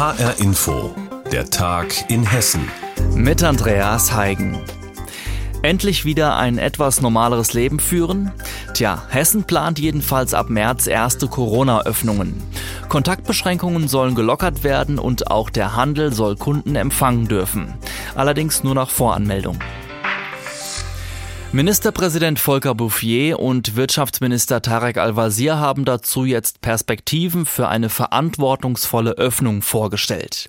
HR Info, der Tag in Hessen. Mit Andreas Heigen. Endlich wieder ein etwas normaleres Leben führen? Tja, Hessen plant jedenfalls ab März erste Corona-Öffnungen. Kontaktbeschränkungen sollen gelockert werden und auch der Handel soll Kunden empfangen dürfen. Allerdings nur nach Voranmeldung. Ministerpräsident Volker Bouffier und Wirtschaftsminister Tarek Al-Wazir haben dazu jetzt Perspektiven für eine verantwortungsvolle Öffnung vorgestellt.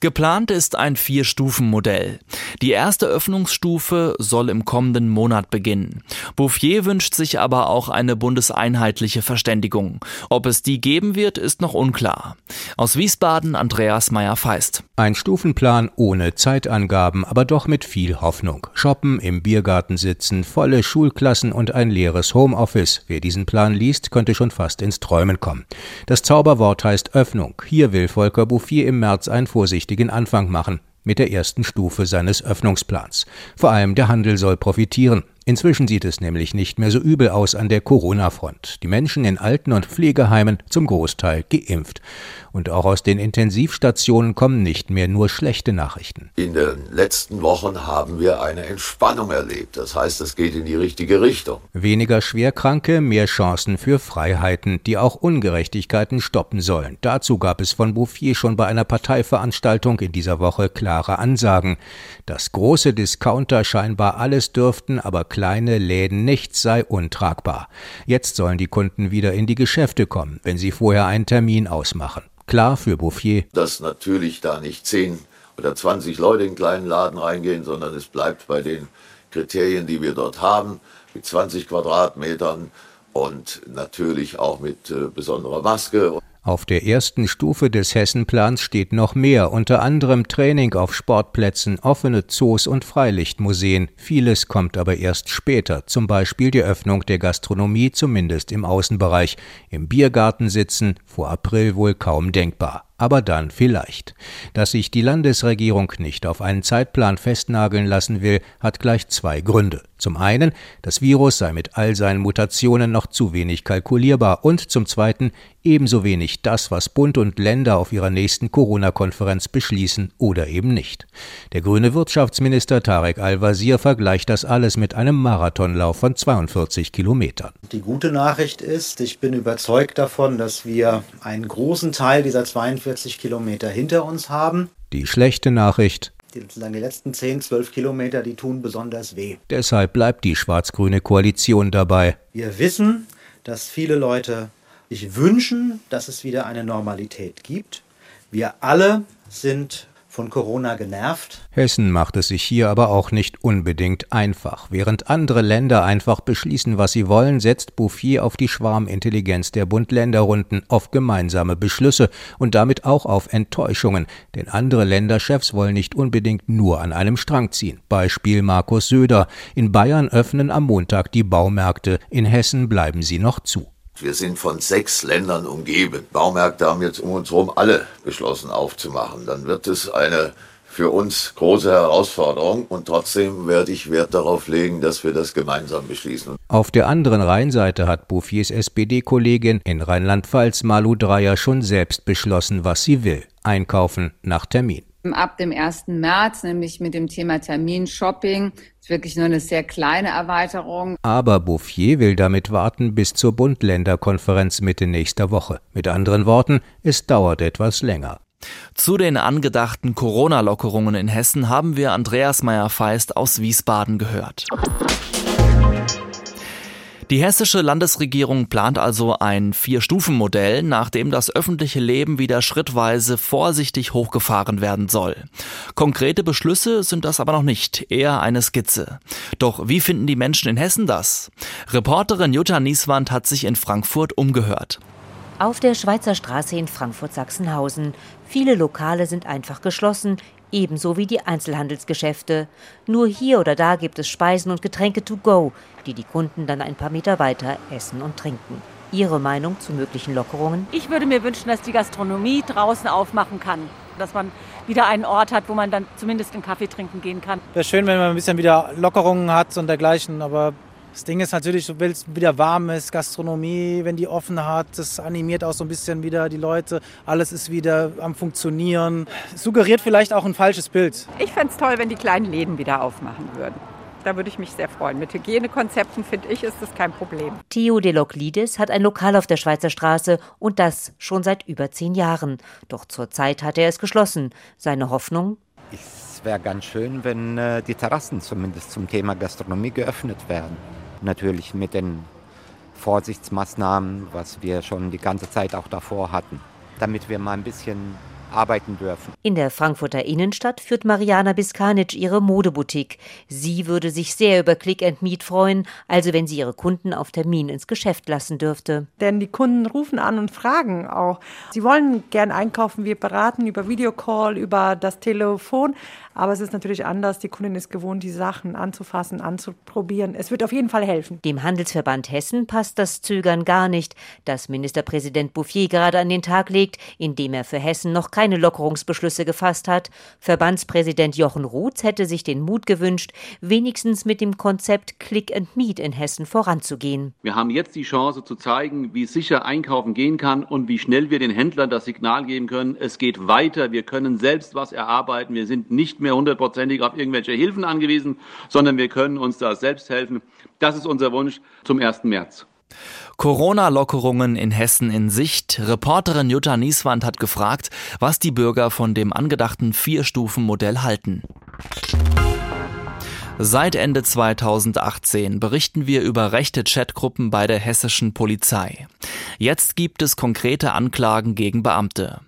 Geplant ist ein Vier-Stufen-Modell. Die erste Öffnungsstufe soll im kommenden Monat beginnen. Bouffier wünscht sich aber auch eine bundeseinheitliche Verständigung. Ob es die geben wird, ist noch unklar. Aus Wiesbaden Andreas Meyer-Feist. Ein Stufenplan ohne Zeitangaben, aber doch mit viel Hoffnung. Shoppen, im Biergarten sitzen, volle Schulklassen und ein leeres Homeoffice. Wer diesen Plan liest, könnte schon fast ins Träumen kommen. Das Zauberwort heißt Öffnung. Hier will Volker Bouffier im März einen vorsichtigen Anfang machen mit der ersten Stufe seines Öffnungsplans. Vor allem der Handel soll profitieren. Inzwischen sieht es nämlich nicht mehr so übel aus an der Corona-Front. Die Menschen in Alten- und Pflegeheimen zum Großteil geimpft. Und auch aus den Intensivstationen kommen nicht mehr nur schlechte Nachrichten. In den letzten Wochen haben wir eine Entspannung erlebt. Das heißt, es geht in die richtige Richtung. Weniger Schwerkranke, mehr Chancen für Freiheiten, die auch Ungerechtigkeiten stoppen sollen. Dazu gab es von Bouffier schon bei einer Parteiveranstaltung in dieser Woche klare Ansagen. Dass große Discounter scheinbar alles dürften, aber kleine Läden nichts sei untragbar. Jetzt sollen die Kunden wieder in die Geschäfte kommen, wenn sie vorher einen Termin ausmachen. Klar für Bouffier. Dass natürlich da nicht 10 oder 20 Leute in einen kleinen Laden reingehen, sondern es bleibt bei den Kriterien, die wir dort haben, mit 20 Quadratmetern und natürlich auch mit äh, besonderer Maske. Auf der ersten Stufe des Hessenplans steht noch mehr, unter anderem Training auf Sportplätzen, offene Zoos und Freilichtmuseen. Vieles kommt aber erst später, zum Beispiel die Öffnung der Gastronomie, zumindest im Außenbereich. Im Biergarten sitzen, vor April wohl kaum denkbar aber dann vielleicht. Dass sich die Landesregierung nicht auf einen Zeitplan festnageln lassen will, hat gleich zwei Gründe. Zum einen, das Virus sei mit all seinen Mutationen noch zu wenig kalkulierbar und zum zweiten ebenso wenig das, was Bund und Länder auf ihrer nächsten Corona-Konferenz beschließen oder eben nicht. Der grüne Wirtschaftsminister Tarek Al-Wazir vergleicht das alles mit einem Marathonlauf von 42 Kilometern. Die gute Nachricht ist, ich bin überzeugt davon, dass wir einen großen Teil dieser 42 Kilometer hinter uns haben. Die schlechte Nachricht, die, die letzten 10, 12 Kilometer, die tun besonders weh. Deshalb bleibt die schwarz-grüne Koalition dabei. Wir wissen, dass viele Leute sich wünschen, dass es wieder eine Normalität gibt. Wir alle sind von Corona genervt. Hessen macht es sich hier aber auch nicht unbedingt einfach. Während andere Länder einfach beschließen, was sie wollen, setzt Bouffier auf die Schwarmintelligenz der Bund-Länder-Runden, auf gemeinsame Beschlüsse und damit auch auf Enttäuschungen. Denn andere Länderchefs wollen nicht unbedingt nur an einem Strang ziehen. Beispiel Markus Söder. In Bayern öffnen am Montag die Baumärkte, in Hessen bleiben sie noch zu. Wir sind von sechs Ländern umgeben. Baumärkte haben jetzt um uns herum alle beschlossen aufzumachen. Dann wird es eine für uns große Herausforderung und trotzdem werde ich Wert darauf legen, dass wir das gemeinsam beschließen. Auf der anderen Rheinseite hat Bouffiers SPD-Kollegin in Rheinland-Pfalz Malu Dreyer schon selbst beschlossen, was sie will. Einkaufen nach Termin ab dem 1. März, nämlich mit dem Thema Terminshopping. Das ist wirklich nur eine sehr kleine Erweiterung. Aber Bouffier will damit warten bis zur Bund-Länder-Konferenz Mitte nächster Woche. Mit anderen Worten, es dauert etwas länger. Zu den angedachten Corona-Lockerungen in Hessen haben wir Andreas Meyer-Feist aus Wiesbaden gehört. Die hessische Landesregierung plant also ein Vier-Stufen-Modell, nach dem das öffentliche Leben wieder schrittweise vorsichtig hochgefahren werden soll. Konkrete Beschlüsse sind das aber noch nicht, eher eine Skizze. Doch wie finden die Menschen in Hessen das? Reporterin Jutta Nieswand hat sich in Frankfurt umgehört. Auf der Schweizer Straße in Frankfurt-Sachsenhausen. Viele Lokale sind einfach geschlossen, ebenso wie die Einzelhandelsgeschäfte. Nur hier oder da gibt es Speisen und Getränke to go, die die Kunden dann ein paar Meter weiter essen und trinken. Ihre Meinung zu möglichen Lockerungen? Ich würde mir wünschen, dass die Gastronomie draußen aufmachen kann. Dass man wieder einen Ort hat, wo man dann zumindest einen Kaffee trinken gehen kann. Wäre schön, wenn man ein bisschen wieder Lockerungen hat und dergleichen, aber Das Ding ist natürlich, wenn es wieder warm ist, Gastronomie, wenn die offen hat, das animiert auch so ein bisschen wieder die Leute. Alles ist wieder am Funktionieren. Suggeriert vielleicht auch ein falsches Bild. Ich fände es toll, wenn die kleinen Läden wieder aufmachen würden. Da würde ich mich sehr freuen. Mit Hygienekonzepten, finde ich, ist das kein Problem. Theo Deloklidis hat ein Lokal auf der Schweizer Straße und das schon seit über zehn Jahren. Doch zurzeit hat er es geschlossen. Seine Hoffnung? Es wäre ganz schön, wenn äh, die Terrassen zumindest zum Thema Gastronomie geöffnet werden natürlich mit den Vorsichtsmaßnahmen, was wir schon die ganze Zeit auch davor hatten, damit wir mal ein bisschen arbeiten dürfen. In der Frankfurter Innenstadt führt Mariana Biskanic ihre Modeboutique. Sie würde sich sehr über Click and Meet freuen, also wenn sie ihre Kunden auf Termin ins Geschäft lassen dürfte. Denn die Kunden rufen an und fragen auch. Sie wollen gern einkaufen, wir beraten über Videocall, über das Telefon, aber es ist natürlich anders. Die Kundin ist gewohnt, die Sachen anzufassen, anzuprobieren. Es wird auf jeden Fall helfen. Dem Handelsverband Hessen passt das Zögern gar nicht, das Ministerpräsident Bouffier gerade an den Tag legt, indem er für Hessen noch keine Lockerungsbeschlüsse gefasst hat. Verbandspräsident Jochen Ruths hätte sich den Mut gewünscht, wenigstens mit dem Konzept Click and Meet in Hessen voranzugehen. Wir haben jetzt die Chance zu zeigen, wie sicher einkaufen gehen kann und wie schnell wir den Händlern das Signal geben können, es geht weiter, wir können selbst was erarbeiten, wir sind nicht mehr hundertprozentig auf irgendwelche Hilfen angewiesen, sondern wir können uns da selbst helfen. Das ist unser Wunsch zum 1. März. Corona-Lockerungen in Hessen in Sicht. Reporterin Jutta Nieswand hat gefragt, was die Bürger von dem angedachten Vier-Stufen-Modell halten. Seit Ende 2018 berichten wir über rechte Chatgruppen bei der hessischen Polizei. Jetzt gibt es konkrete Anklagen gegen Beamte.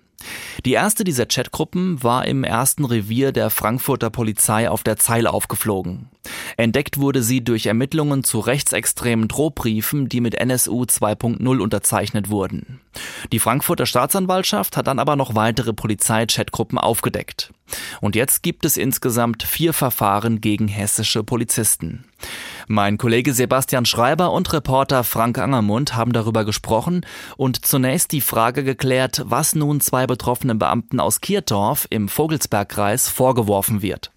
Die erste dieser Chatgruppen war im ersten Revier der Frankfurter Polizei auf der Zeil aufgeflogen. Entdeckt wurde sie durch Ermittlungen zu rechtsextremen Drohbriefen, die mit NSU 2.0 unterzeichnet wurden. Die Frankfurter Staatsanwaltschaft hat dann aber noch weitere Polizei-Chatgruppen aufgedeckt. Und jetzt gibt es insgesamt vier Verfahren gegen hessische Polizisten. Mein Kollege Sebastian Schreiber und Reporter Frank Angermund haben darüber gesprochen und zunächst die Frage geklärt, was nun zwei betroffenen Beamten aus Kirtorf im Vogelsbergkreis vorgeworfen wird.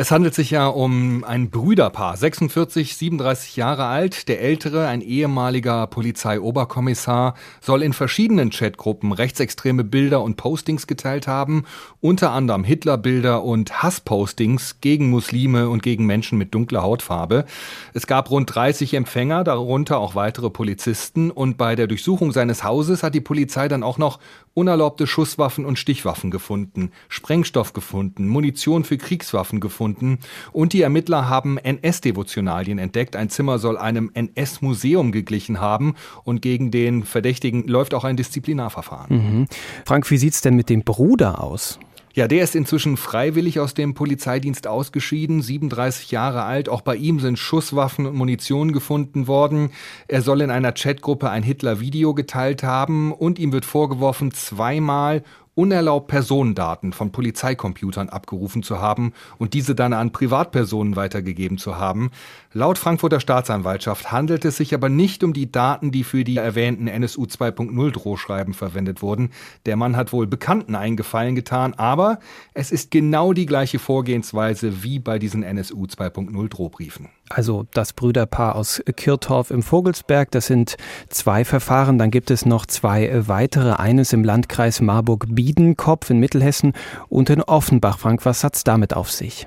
Es handelt sich ja um ein Brüderpaar, 46, 37 Jahre alt. Der ältere, ein ehemaliger Polizeioberkommissar, soll in verschiedenen Chatgruppen rechtsextreme Bilder und Postings geteilt haben, unter anderem Hitlerbilder und Hasspostings gegen Muslime und gegen Menschen mit dunkler Hautfarbe. Es gab rund 30 Empfänger, darunter auch weitere Polizisten, und bei der Durchsuchung seines Hauses hat die Polizei dann auch noch unerlaubte Schusswaffen und Stichwaffen gefunden, Sprengstoff gefunden, Munition für Kriegswaffen gefunden und die Ermittler haben NS-Devotionalien entdeckt. Ein Zimmer soll einem NS-Museum geglichen haben und gegen den Verdächtigen läuft auch ein Disziplinarverfahren. Mhm. Frank, wie sieht's denn mit dem Bruder aus? Ja, der ist inzwischen freiwillig aus dem Polizeidienst ausgeschieden, 37 Jahre alt. Auch bei ihm sind Schusswaffen und Munition gefunden worden. Er soll in einer Chatgruppe ein Hitler-Video geteilt haben und ihm wird vorgeworfen, zweimal unerlaubt Personendaten von Polizeicomputern abgerufen zu haben und diese dann an Privatpersonen weitergegeben zu haben. Laut Frankfurter Staatsanwaltschaft handelt es sich aber nicht um die Daten, die für die erwähnten NSU 2.0 Drohschreiben verwendet wurden. Der Mann hat wohl Bekannten eingefallen getan, aber es ist genau die gleiche Vorgehensweise wie bei diesen NSU 2.0 Drohbriefen. Also das Brüderpaar aus Kirtorf im Vogelsberg, das sind zwei Verfahren. Dann gibt es noch zwei weitere. Eines im Landkreis Marburg-Biedenkopf in Mittelhessen und in Offenbach. Frank, was hat's damit auf sich?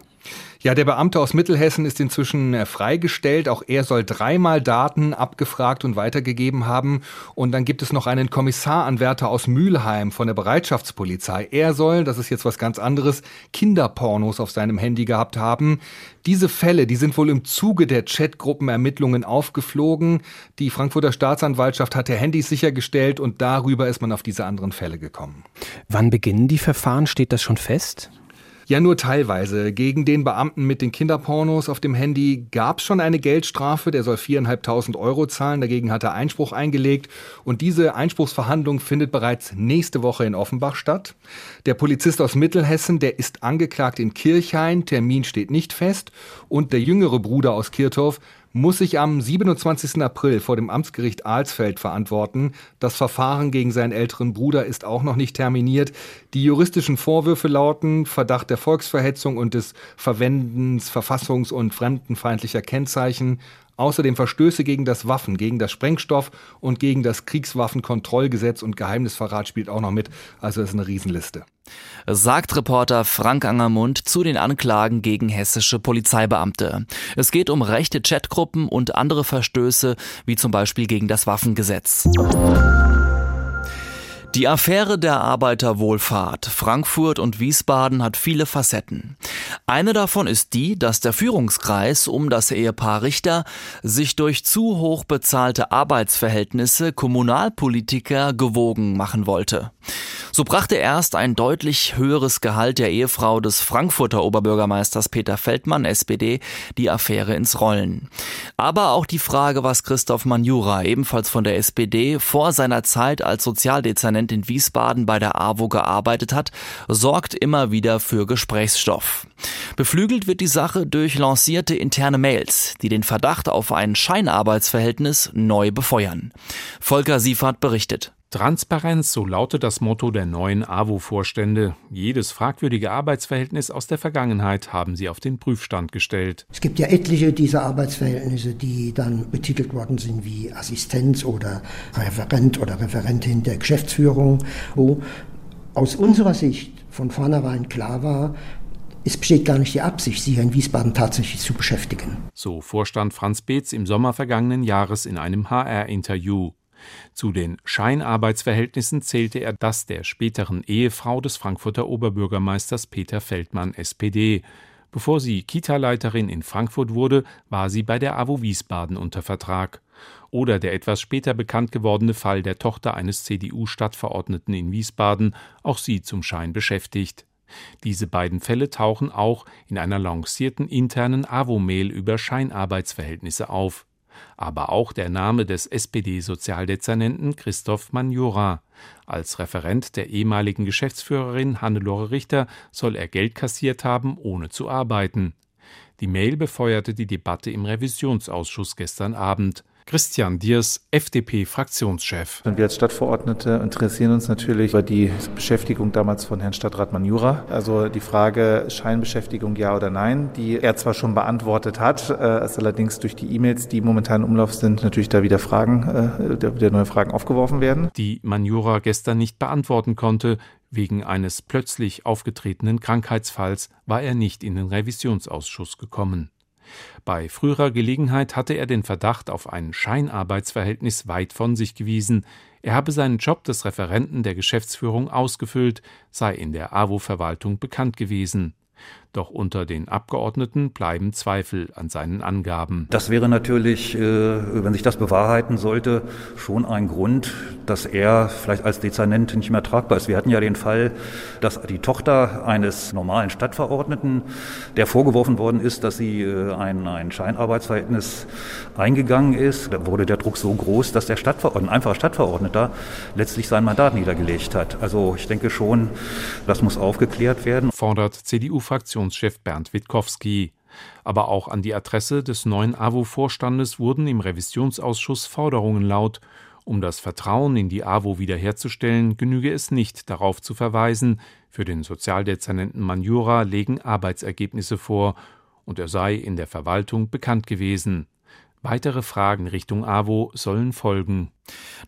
Ja, der Beamte aus Mittelhessen ist inzwischen äh, freigestellt. Auch er soll dreimal Daten abgefragt und weitergegeben haben. Und dann gibt es noch einen Kommissaranwärter aus Mülheim von der Bereitschaftspolizei. Er soll, das ist jetzt was ganz anderes, Kinderpornos auf seinem Handy gehabt haben. Diese Fälle, die sind wohl im Zuge der Chatgruppenermittlungen aufgeflogen. Die Frankfurter Staatsanwaltschaft hat der Handys sichergestellt und darüber ist man auf diese anderen Fälle gekommen. Wann beginnen die Verfahren? Steht das schon fest? Ja, nur teilweise. Gegen den Beamten mit den Kinderpornos auf dem Handy gab es schon eine Geldstrafe. Der soll viereinhalbtausend Euro zahlen. Dagegen hat er Einspruch eingelegt. Und diese Einspruchsverhandlung findet bereits nächste Woche in Offenbach statt. Der Polizist aus Mittelhessen, der ist angeklagt in Kirchhain. Termin steht nicht fest. Und der jüngere Bruder aus Kirchhoff muss sich am 27. April vor dem Amtsgericht Alsfeld verantworten. Das Verfahren gegen seinen älteren Bruder ist auch noch nicht terminiert. Die juristischen Vorwürfe lauten Verdacht der Volksverhetzung und des Verwendens verfassungs- und fremdenfeindlicher Kennzeichen, Außerdem Verstöße gegen das Waffen, gegen das Sprengstoff und gegen das Kriegswaffenkontrollgesetz und Geheimnisverrat spielt auch noch mit. Also ist eine Riesenliste. Sagt Reporter Frank Angermund zu den Anklagen gegen hessische Polizeibeamte. Es geht um rechte Chatgruppen und andere Verstöße, wie zum Beispiel gegen das Waffengesetz. Die Affäre der Arbeiterwohlfahrt Frankfurt und Wiesbaden hat viele Facetten. Eine davon ist die, dass der Führungskreis um das Ehepaar Richter sich durch zu hoch bezahlte Arbeitsverhältnisse Kommunalpolitiker gewogen machen wollte. So brachte erst ein deutlich höheres Gehalt der Ehefrau des Frankfurter Oberbürgermeisters Peter Feldmann, SPD, die Affäre ins Rollen. Aber auch die Frage, was Christoph Manjura, ebenfalls von der SPD, vor seiner Zeit als Sozialdezernent in Wiesbaden bei der AWO gearbeitet hat, sorgt immer wieder für Gesprächsstoff. Beflügelt wird die Sache durch lancierte interne Mails, die den Verdacht auf ein Scheinarbeitsverhältnis neu befeuern. Volker Siefert berichtet. Transparenz, so lautet das Motto der neuen AWO-Vorstände. Jedes fragwürdige Arbeitsverhältnis aus der Vergangenheit haben sie auf den Prüfstand gestellt. Es gibt ja etliche dieser Arbeitsverhältnisse, die dann betitelt worden sind wie Assistenz oder Referent oder Referentin der Geschäftsführung, wo aus unserer Sicht von vornherein klar war, es besteht gar nicht die Absicht, sie hier in Wiesbaden tatsächlich zu beschäftigen. So Vorstand Franz Beetz im Sommer vergangenen Jahres in einem HR-Interview. Zu den Scheinarbeitsverhältnissen zählte er das der späteren Ehefrau des Frankfurter Oberbürgermeisters Peter Feldmann SPD. Bevor sie Kita-Leiterin in Frankfurt wurde, war sie bei der AWO Wiesbaden unter Vertrag. Oder der etwas später bekannt gewordene Fall der Tochter eines CDU-Stadtverordneten in Wiesbaden, auch sie zum Schein beschäftigt. Diese beiden Fälle tauchen auch in einer lancierten internen AWO-Mail über Scheinarbeitsverhältnisse auf aber auch der Name des SPD-Sozialdezernenten Christoph Manjura. Als Referent der ehemaligen Geschäftsführerin Hannelore Richter soll er Geld kassiert haben, ohne zu arbeiten. Die Mail befeuerte die Debatte im Revisionsausschuss gestern Abend. Christian Diers, FDP-Fraktionschef. Wir als Stadtverordnete interessieren uns natürlich über die Beschäftigung damals von Herrn Stadtrat Manjura. Also die Frage Scheinbeschäftigung ja oder nein, die er zwar schon beantwortet hat, äh, es allerdings durch die E-Mails, die momentan im Umlauf sind, natürlich da wieder Fragen, äh, wieder neue Fragen aufgeworfen werden. Die Manjura gestern nicht beantworten konnte, Wegen eines plötzlich aufgetretenen Krankheitsfalls war er nicht in den Revisionsausschuss gekommen. Bei früherer Gelegenheit hatte er den Verdacht auf ein Scheinarbeitsverhältnis weit von sich gewiesen, er habe seinen Job des Referenten der Geschäftsführung ausgefüllt, sei in der AWO-Verwaltung bekannt gewesen. Doch unter den Abgeordneten bleiben Zweifel an seinen Angaben. Das wäre natürlich, äh, wenn sich das bewahrheiten sollte, schon ein Grund, dass er vielleicht als Dezernent nicht mehr tragbar ist. Wir hatten ja den Fall, dass die Tochter eines normalen Stadtverordneten, der vorgeworfen worden ist, dass sie äh, ein, ein Scheinarbeitsverhältnis eingegangen ist, da wurde der Druck so groß, dass der Stadtverordnete, ein einfacher Stadtverordneter letztlich sein Mandat niedergelegt hat. Also ich denke schon, das muss aufgeklärt werden. Fordert CDU-Fraktion Fraktionschef Bernd Witkowski. Aber auch an die Adresse des neuen AWO-Vorstandes wurden im Revisionsausschuss Forderungen laut. Um das Vertrauen in die AWO wiederherzustellen, genüge es nicht, darauf zu verweisen. Für den Sozialdezernenten Manjura legen Arbeitsergebnisse vor und er sei in der Verwaltung bekannt gewesen. Weitere Fragen Richtung AWO sollen folgen.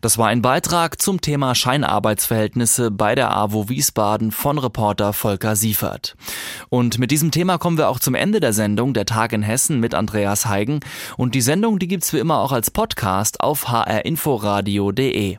Das war ein Beitrag zum Thema Scheinarbeitsverhältnisse bei der AWO Wiesbaden von Reporter Volker Siefert. Und mit diesem Thema kommen wir auch zum Ende der Sendung Der Tag in Hessen mit Andreas Heigen. Und die Sendung, die gibt's wie immer auch als Podcast auf hrinforadio.de.